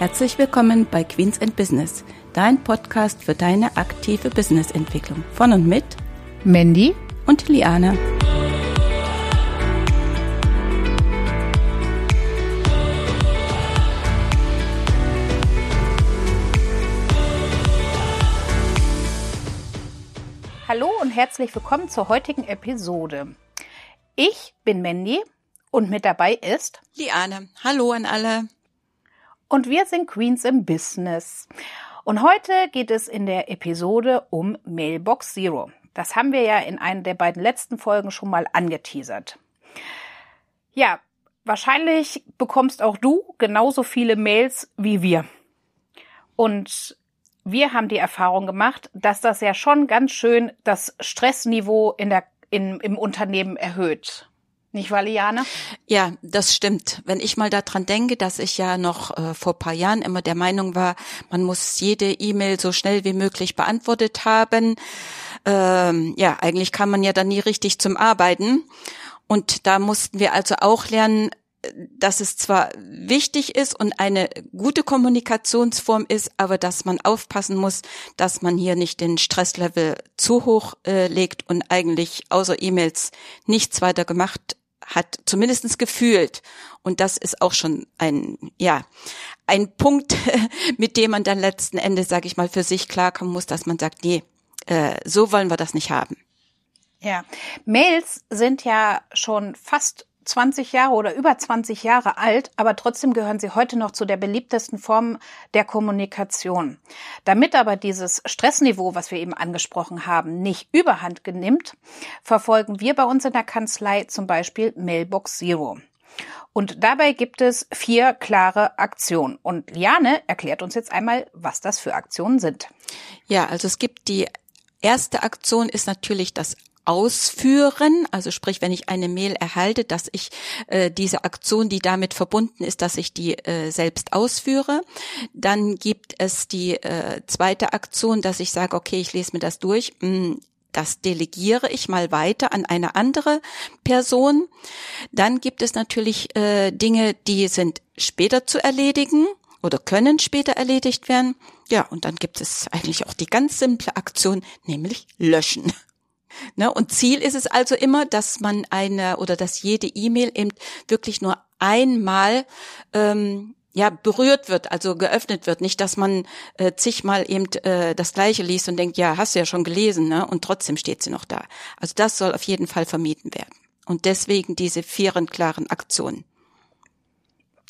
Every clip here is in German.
Herzlich willkommen bei Queens and Business, dein Podcast für deine aktive Businessentwicklung. Von und mit Mandy und Liane. Hallo und herzlich willkommen zur heutigen Episode. Ich bin Mandy und mit dabei ist Liane. Hallo an alle. Und wir sind Queens im Business. Und heute geht es in der Episode um Mailbox Zero. Das haben wir ja in einer der beiden letzten Folgen schon mal angeteasert. Ja, wahrscheinlich bekommst auch du genauso viele Mails wie wir. Und wir haben die Erfahrung gemacht, dass das ja schon ganz schön das Stressniveau in der, in, im Unternehmen erhöht. Nicht wahr, Liane? Ja, das stimmt. Wenn ich mal daran denke, dass ich ja noch äh, vor paar Jahren immer der Meinung war, man muss jede E-Mail so schnell wie möglich beantwortet haben. Ähm, ja, eigentlich kann man ja dann nie richtig zum Arbeiten. Und da mussten wir also auch lernen, dass es zwar wichtig ist und eine gute Kommunikationsform ist, aber dass man aufpassen muss, dass man hier nicht den Stresslevel zu hoch äh, legt und eigentlich außer E-Mails nichts weiter gemacht hat, zumindestens gefühlt. Und das ist auch schon ein, ja, ein Punkt, mit dem man dann letzten Endes, sage ich mal, für sich klarkommen muss, dass man sagt, nee, äh, so wollen wir das nicht haben. Ja, Mails sind ja schon fast 20 Jahre oder über 20 Jahre alt, aber trotzdem gehören sie heute noch zu der beliebtesten Form der Kommunikation. Damit aber dieses Stressniveau, was wir eben angesprochen haben, nicht überhand genimmt, verfolgen wir bei uns in der Kanzlei zum Beispiel Mailbox Zero. Und dabei gibt es vier klare Aktionen. Und Liane erklärt uns jetzt einmal, was das für Aktionen sind. Ja, also es gibt die erste Aktion ist natürlich das ausführen, also sprich, wenn ich eine Mail erhalte, dass ich äh, diese Aktion, die damit verbunden ist, dass ich die äh, selbst ausführe. Dann gibt es die äh, zweite Aktion, dass ich sage, okay, ich lese mir das durch. Hm, das delegiere ich mal weiter an eine andere Person. Dann gibt es natürlich äh, Dinge, die sind später zu erledigen oder können später erledigt werden. Ja, und dann gibt es eigentlich auch die ganz simple Aktion, nämlich löschen. Ne? Und Ziel ist es also immer, dass man eine oder dass jede E-Mail eben wirklich nur einmal ähm, ja berührt wird, also geöffnet wird, nicht, dass man äh, zigmal eben äh, das Gleiche liest und denkt, ja, hast du ja schon gelesen, ne? Und trotzdem steht sie noch da. Also das soll auf jeden Fall vermieden werden. Und deswegen diese vieren klaren Aktionen.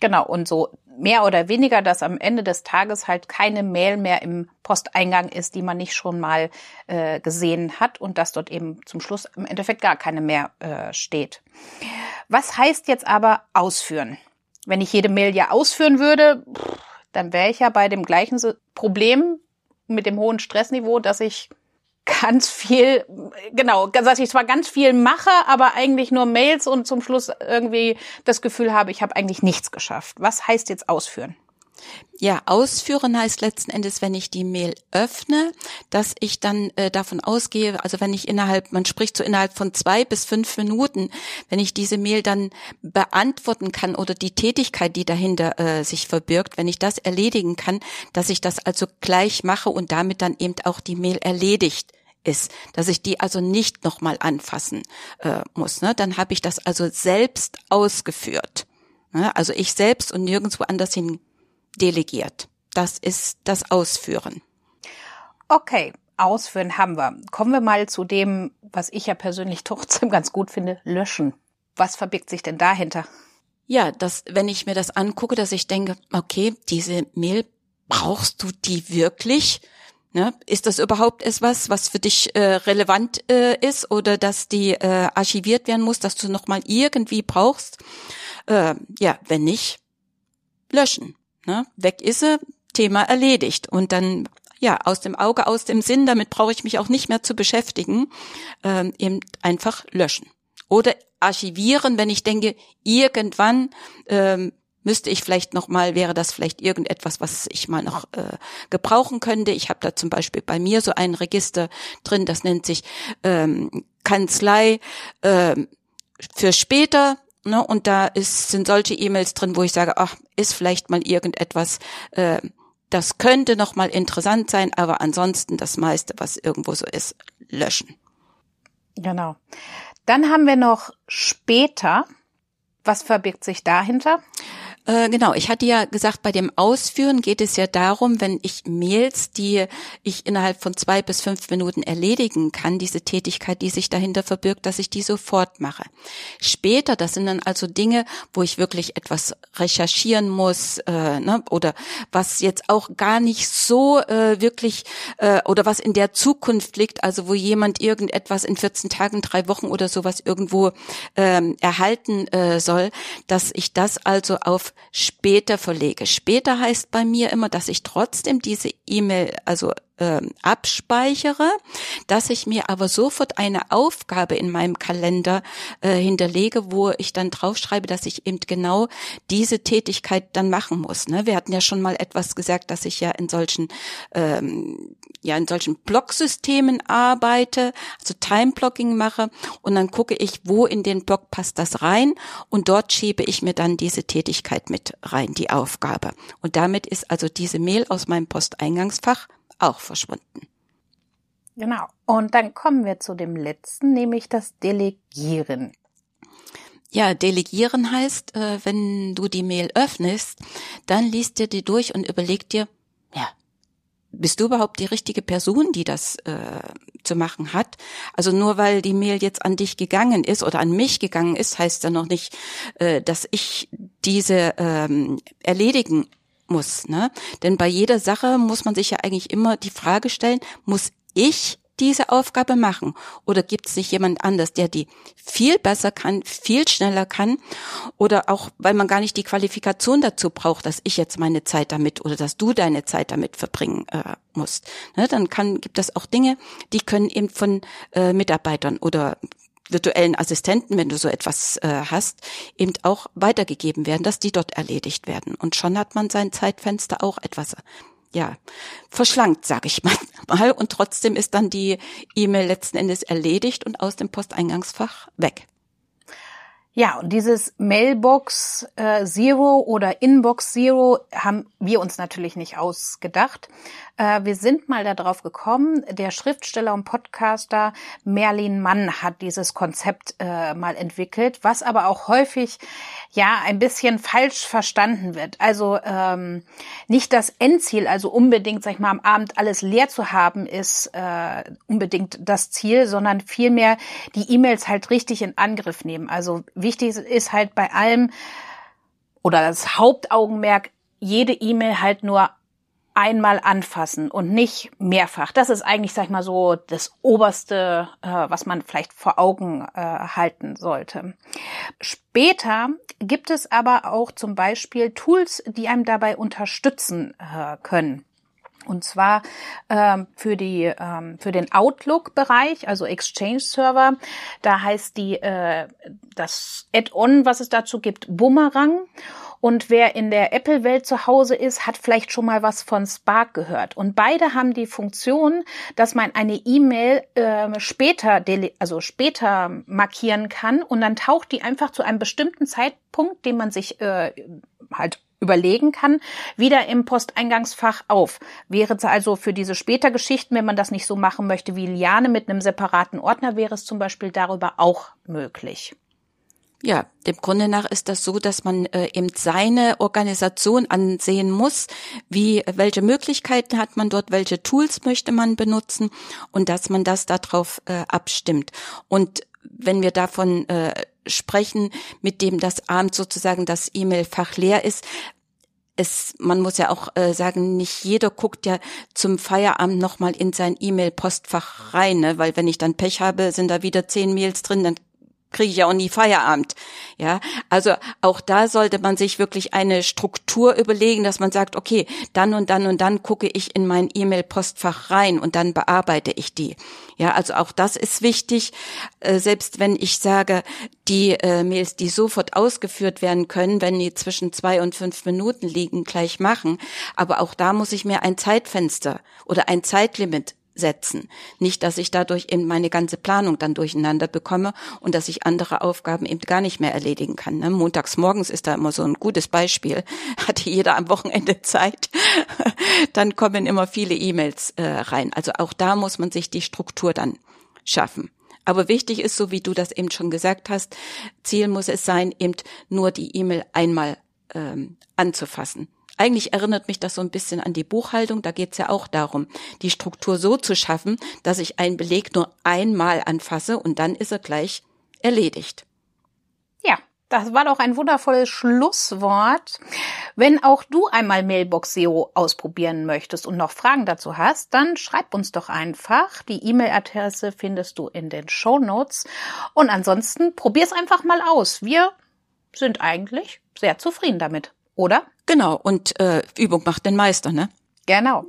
Genau, und so mehr oder weniger, dass am Ende des Tages halt keine Mail mehr im Posteingang ist, die man nicht schon mal äh, gesehen hat und dass dort eben zum Schluss im Endeffekt gar keine mehr äh, steht. Was heißt jetzt aber ausführen? Wenn ich jede Mail ja ausführen würde, dann wäre ich ja bei dem gleichen Problem mit dem hohen Stressniveau, dass ich ganz viel, genau, dass ich zwar ganz viel mache, aber eigentlich nur Mails und zum Schluss irgendwie das Gefühl habe, ich habe eigentlich nichts geschafft. Was heißt jetzt ausführen? Ja, ausführen heißt letzten Endes, wenn ich die Mail öffne, dass ich dann äh, davon ausgehe, also wenn ich innerhalb, man spricht so innerhalb von zwei bis fünf Minuten, wenn ich diese Mail dann beantworten kann oder die Tätigkeit, die dahinter äh, sich verbirgt, wenn ich das erledigen kann, dass ich das also gleich mache und damit dann eben auch die Mail erledigt ist, dass ich die also nicht nochmal anfassen äh, muss. Ne? Dann habe ich das also selbst ausgeführt. Ne? Also ich selbst und nirgendwo anders hin delegiert. Das ist das Ausführen. Okay, Ausführen haben wir. Kommen wir mal zu dem, was ich ja persönlich trotzdem ganz gut finde, löschen. Was verbirgt sich denn dahinter? Ja, dass, wenn ich mir das angucke, dass ich denke, okay, diese Mail, brauchst du die wirklich? Ne? Ist das überhaupt etwas, was für dich äh, relevant äh, ist oder dass die äh, archiviert werden muss, dass du noch mal irgendwie brauchst? Äh, ja, wenn nicht, löschen. Ne? Weg ist sie, Thema erledigt. Und dann ja aus dem Auge, aus dem Sinn. Damit brauche ich mich auch nicht mehr zu beschäftigen. Äh, eben einfach löschen oder archivieren, wenn ich denke, irgendwann ähm, müsste ich vielleicht noch mal, wäre das vielleicht irgendetwas, was ich mal noch äh, gebrauchen könnte. Ich habe da zum Beispiel bei mir so ein Register drin, das nennt sich ähm, Kanzlei äh, für später. Ne? Und da ist, sind solche E-Mails drin, wo ich sage, ach, ist vielleicht mal irgendetwas, äh, das könnte noch mal interessant sein, aber ansonsten das meiste, was irgendwo so ist, löschen. Genau. Dann haben wir noch später. Was verbirgt sich dahinter? Äh, genau, ich hatte ja gesagt, bei dem Ausführen geht es ja darum, wenn ich Mails, die ich innerhalb von zwei bis fünf Minuten erledigen kann, diese Tätigkeit, die sich dahinter verbirgt, dass ich die sofort mache. Später, das sind dann also Dinge, wo ich wirklich etwas recherchieren muss äh, ne, oder was jetzt auch gar nicht so äh, wirklich äh, oder was in der Zukunft liegt, also wo jemand irgendetwas in 14 Tagen, drei Wochen oder sowas irgendwo ähm, erhalten äh, soll, dass ich das also auf später verlege. Später heißt bei mir immer, dass ich trotzdem diese E-Mail, also ähm, abspeichere, dass ich mir aber sofort eine Aufgabe in meinem Kalender äh, hinterlege, wo ich dann draufschreibe, dass ich eben genau diese Tätigkeit dann machen muss. Ne? Wir hatten ja schon mal etwas gesagt, dass ich ja in solchen ähm, ja in solchen Blocksystemen arbeite, also Time-Blocking mache und dann gucke ich, wo in den Block passt das rein und dort schiebe ich mir dann diese Tätigkeit mit rein, die Aufgabe. Und damit ist also diese Mail aus meinem Posteingangsfach auch verschwunden. Genau. Und dann kommen wir zu dem letzten, nämlich das Delegieren. Ja, delegieren heißt, äh, wenn du die Mail öffnest, dann liest dir die durch und überleg dir, ja, bist du überhaupt die richtige Person, die das äh, zu machen hat? Also nur weil die Mail jetzt an dich gegangen ist oder an mich gegangen ist, heißt ja noch nicht, äh, dass ich diese ähm, erledigen muss. Ne? Denn bei jeder Sache muss man sich ja eigentlich immer die Frage stellen, muss ich diese Aufgabe machen? Oder gibt es nicht jemand anders, der die viel besser kann, viel schneller kann? Oder auch, weil man gar nicht die Qualifikation dazu braucht, dass ich jetzt meine Zeit damit oder dass du deine Zeit damit verbringen äh, musst. Ne? Dann kann, gibt es auch Dinge, die können eben von äh, Mitarbeitern oder virtuellen Assistenten, wenn du so etwas äh, hast, eben auch weitergegeben werden, dass die dort erledigt werden. Und schon hat man sein Zeitfenster auch etwas ja, verschlankt, sage ich mal. Und trotzdem ist dann die E-Mail letzten Endes erledigt und aus dem Posteingangsfach weg. Ja, und dieses Mailbox äh, Zero oder Inbox Zero haben wir uns natürlich nicht ausgedacht. Äh, wir sind mal darauf gekommen, der Schriftsteller und Podcaster Merlin Mann hat dieses Konzept äh, mal entwickelt, was aber auch häufig ja ein bisschen falsch verstanden wird. Also ähm, nicht das Endziel, also unbedingt, sag ich mal, am Abend alles leer zu haben, ist äh, unbedingt das Ziel, sondern vielmehr die E-Mails halt richtig in Angriff nehmen. Also wichtig ist halt bei allem oder das Hauptaugenmerk, jede E-Mail halt nur einmal anfassen und nicht mehrfach. Das ist eigentlich, sag ich mal so, das Oberste, äh, was man vielleicht vor Augen äh, halten sollte. Später gibt es aber auch zum Beispiel Tools, die einem dabei unterstützen äh, können. Und zwar ähm, für die ähm, für den Outlook-Bereich, also Exchange-Server, da heißt die äh, das Add-on, was es dazu gibt, Boomerang. Und wer in der Apple-Welt zu Hause ist, hat vielleicht schon mal was von Spark gehört. Und beide haben die Funktion, dass man eine E-Mail äh, später, also später markieren kann und dann taucht die einfach zu einem bestimmten Zeitpunkt, den man sich äh, halt überlegen kann, wieder im Posteingangsfach auf. Wäre es also für diese später Geschichten, wenn man das nicht so machen möchte wie Liane mit einem separaten Ordner, wäre es zum Beispiel darüber auch möglich. Ja, dem Grunde nach ist das so, dass man äh, eben seine Organisation ansehen muss, wie welche Möglichkeiten hat man dort, welche Tools möchte man benutzen und dass man das darauf äh, abstimmt. Und wenn wir davon äh, sprechen, mit dem das Abend sozusagen das E-Mail-Fach leer ist, es, man muss ja auch äh, sagen, nicht jeder guckt ja zum Feierabend nochmal in sein E-Mail-Postfach rein, ne? weil wenn ich dann Pech habe, sind da wieder zehn Mails drin, dann kriege ich ja auch nie Feierabend. Ja, also auch da sollte man sich wirklich eine Struktur überlegen, dass man sagt, okay, dann und dann und dann gucke ich in mein E-Mail-Postfach rein und dann bearbeite ich die. Ja, also auch das ist wichtig, äh, selbst wenn ich sage, die äh, Mails, die sofort ausgeführt werden können, wenn die zwischen zwei und fünf Minuten liegen, gleich machen. Aber auch da muss ich mir ein Zeitfenster oder ein Zeitlimit setzen. Nicht, dass ich dadurch eben meine ganze Planung dann durcheinander bekomme und dass ich andere Aufgaben eben gar nicht mehr erledigen kann. Ne? Montags morgens ist da immer so ein gutes Beispiel. Hatte jeder am Wochenende Zeit, dann kommen immer viele E-Mails äh, rein. Also auch da muss man sich die Struktur dann schaffen. Aber wichtig ist, so wie du das eben schon gesagt hast, Ziel muss es sein, eben nur die E-Mail einmal ähm, anzufassen. Eigentlich erinnert mich das so ein bisschen an die Buchhaltung. Da geht es ja auch darum, die Struktur so zu schaffen, dass ich einen Beleg nur einmal anfasse und dann ist er gleich erledigt. Ja, das war doch ein wundervolles Schlusswort. Wenn auch du einmal Mailbox SEO ausprobieren möchtest und noch Fragen dazu hast, dann schreib uns doch einfach. Die E-Mail-Adresse findest du in den Show Notes. Und ansonsten probier's einfach mal aus. Wir sind eigentlich sehr zufrieden damit, oder? Genau, und äh, Übung macht den Meister, ne? Genau.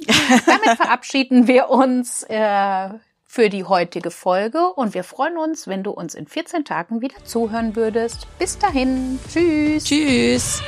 Damit verabschieden wir uns äh, für die heutige Folge und wir freuen uns, wenn du uns in 14 Tagen wieder zuhören würdest. Bis dahin. Tschüss. Tschüss.